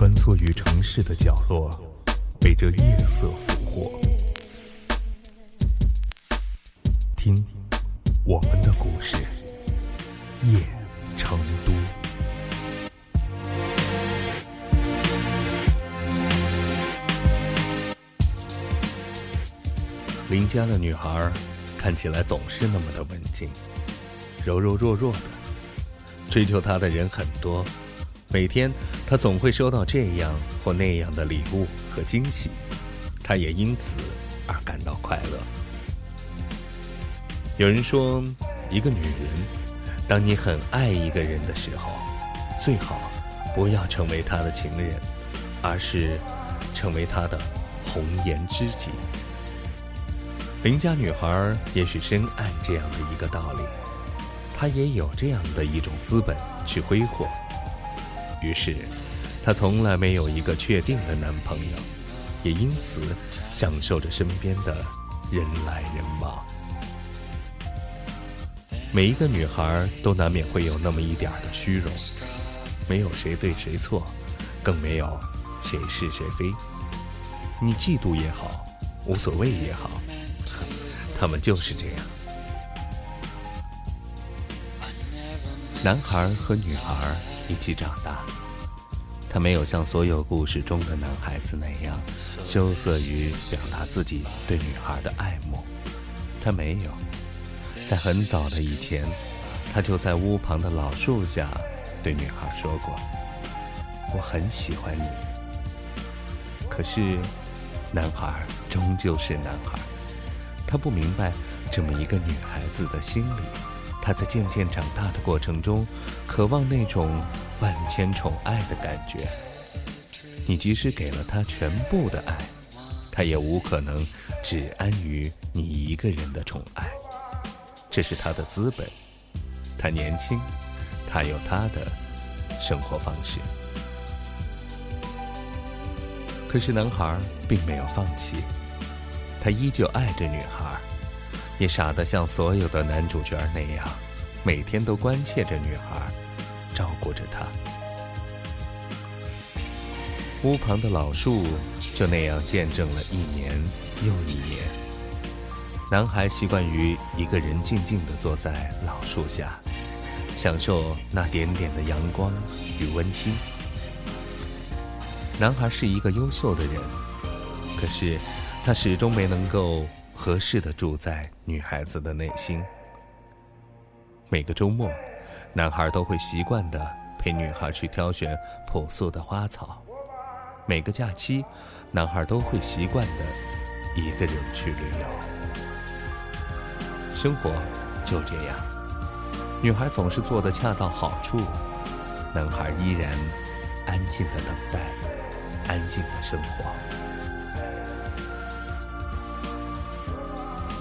穿梭于城市的角落，被这夜色俘获。听，我们的故事，夜成都。邻家的女孩看起来总是那么的文静，柔柔弱弱的。追求她的人很多，每天她总会收到这样或那样的礼物和惊喜，她也因此而感到快乐。有人说，一个女人，当你很爱一个人的时候，最好不要成为他的情人，而是成为他的红颜知己。邻家女孩也许深谙这样的一个道理，她也有这样的一种资本去挥霍。于是，她从来没有一个确定的男朋友，也因此享受着身边的人来人往。每一个女孩都难免会有那么一点的虚荣，没有谁对谁错，更没有谁是谁非。你嫉妒也好，无所谓也好。他们就是这样。男孩和女孩一起长大，他没有像所有故事中的男孩子那样羞涩于表达自己对女孩的爱慕。他没有，在很早的以前，他就在屋旁的老树下对女孩说过：“我很喜欢你。”可是，男孩终究是男孩。他不明白，这么一个女孩子的心里，他在渐渐长大的过程中，渴望那种万千宠爱的感觉。你即使给了他全部的爱，他也无可能只安于你一个人的宠爱。这是他的资本。他年轻，他有他的生活方式。可是男孩并没有放弃。他依旧爱着女孩，也傻得像所有的男主角那样，每天都关切着女孩，照顾着她。屋旁的老树就那样见证了一年又一年。男孩习惯于一个人静静地坐在老树下，享受那点点的阳光与温馨。男孩是一个优秀的人，可是。他始终没能够合适的住在女孩子的内心。每个周末，男孩都会习惯的陪女孩去挑选朴素的花草；每个假期，男孩都会习惯的一个人去旅游。生活就这样，女孩总是做的恰到好处，男孩依然安静的等待，安静的生活。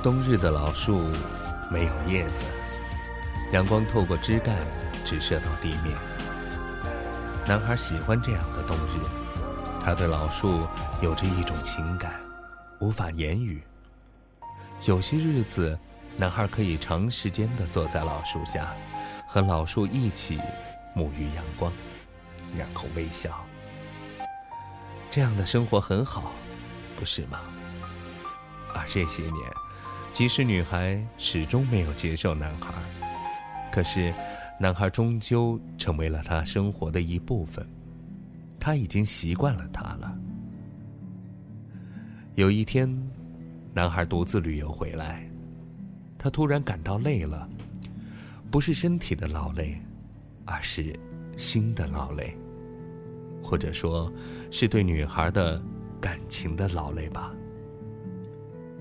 冬日的老树没有叶子，阳光透过枝干直射到地面。男孩喜欢这样的冬日，他对老树有着一种情感，无法言语。有些日子，男孩可以长时间的坐在老树下，和老树一起沐浴阳光，然后微笑。这样的生活很好，不是吗？而这些年。即使女孩始终没有接受男孩，可是，男孩终究成为了她生活的一部分。他已经习惯了他了。有一天，男孩独自旅游回来，他突然感到累了，不是身体的劳累，而是心的劳累，或者说，是对女孩的感情的劳累吧。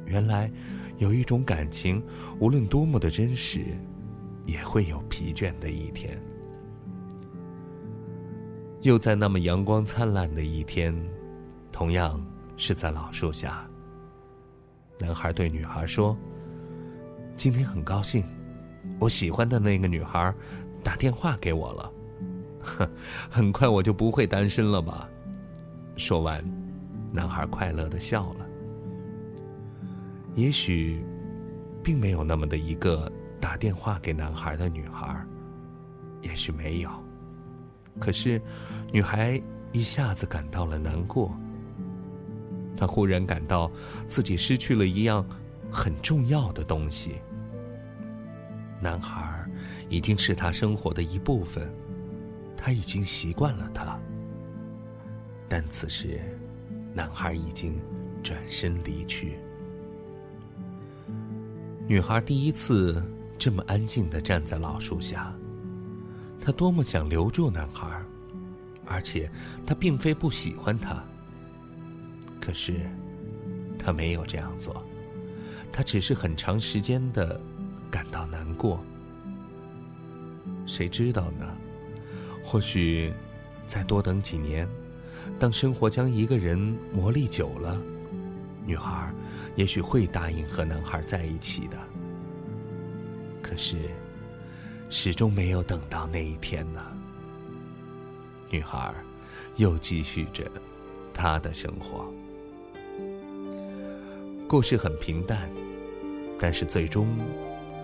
原来。有一种感情，无论多么的真实，也会有疲倦的一天。又在那么阳光灿烂的一天，同样是在老树下，男孩对女孩说：“今天很高兴，我喜欢的那个女孩打电话给我了，哼，很快我就不会单身了吧？”说完，男孩快乐的笑了。也许，并没有那么的一个打电话给男孩的女孩，也许没有。可是，女孩一下子感到了难过。他忽然感到自己失去了一样很重要的东西。男孩已经是他生活的一部分，他已经习惯了他。但此时，男孩已经转身离去。女孩第一次这么安静的站在老树下，她多么想留住男孩，而且她并非不喜欢他。可是，她没有这样做，她只是很长时间的感到难过。谁知道呢？或许，再多等几年，当生活将一个人磨砺久了。女孩也许会答应和男孩在一起的，可是始终没有等到那一天呢。女孩又继续着她的生活。故事很平淡，但是最终，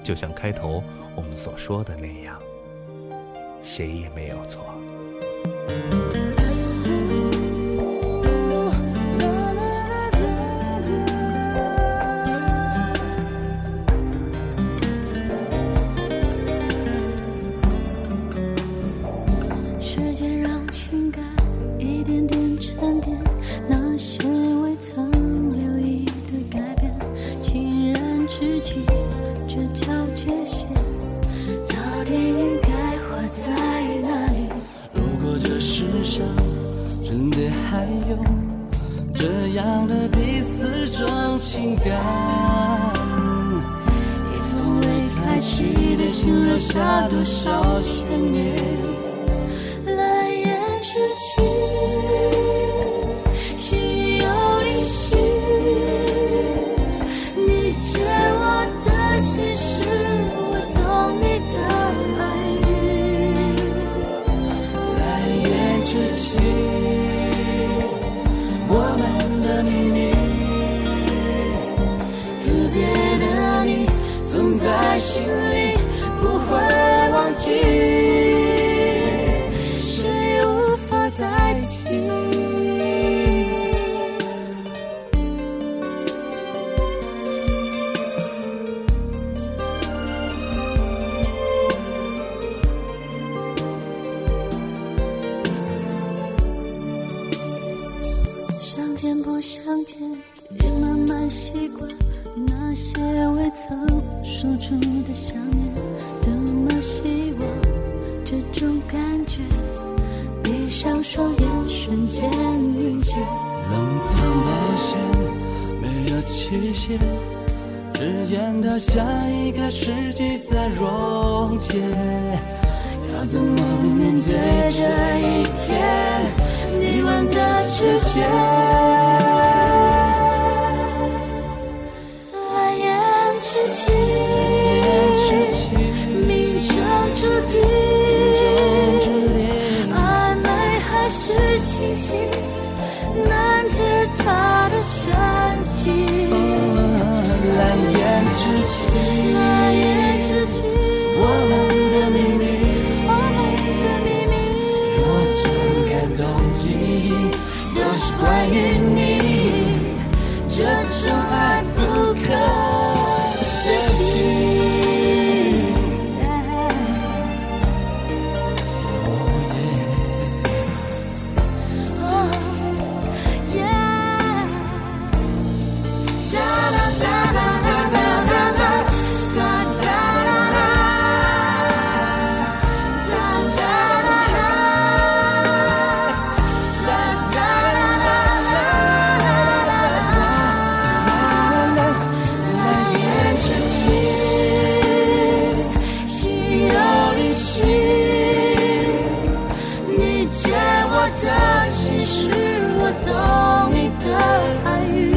就像开头我们所说的那样，谁也没有错。真的还有这样的第四种情感。一封未开启的信留下多少悬念？相见不相见，也慢慢习惯那些未曾。说出的想念，多么希望这种感觉，闭上双眼瞬间凝结。冷藏保鲜，没有期限，只愿它像一个世纪在溶解。要怎么面对这一天？你们的直接。他的玄机，蓝颜知己，的暗语。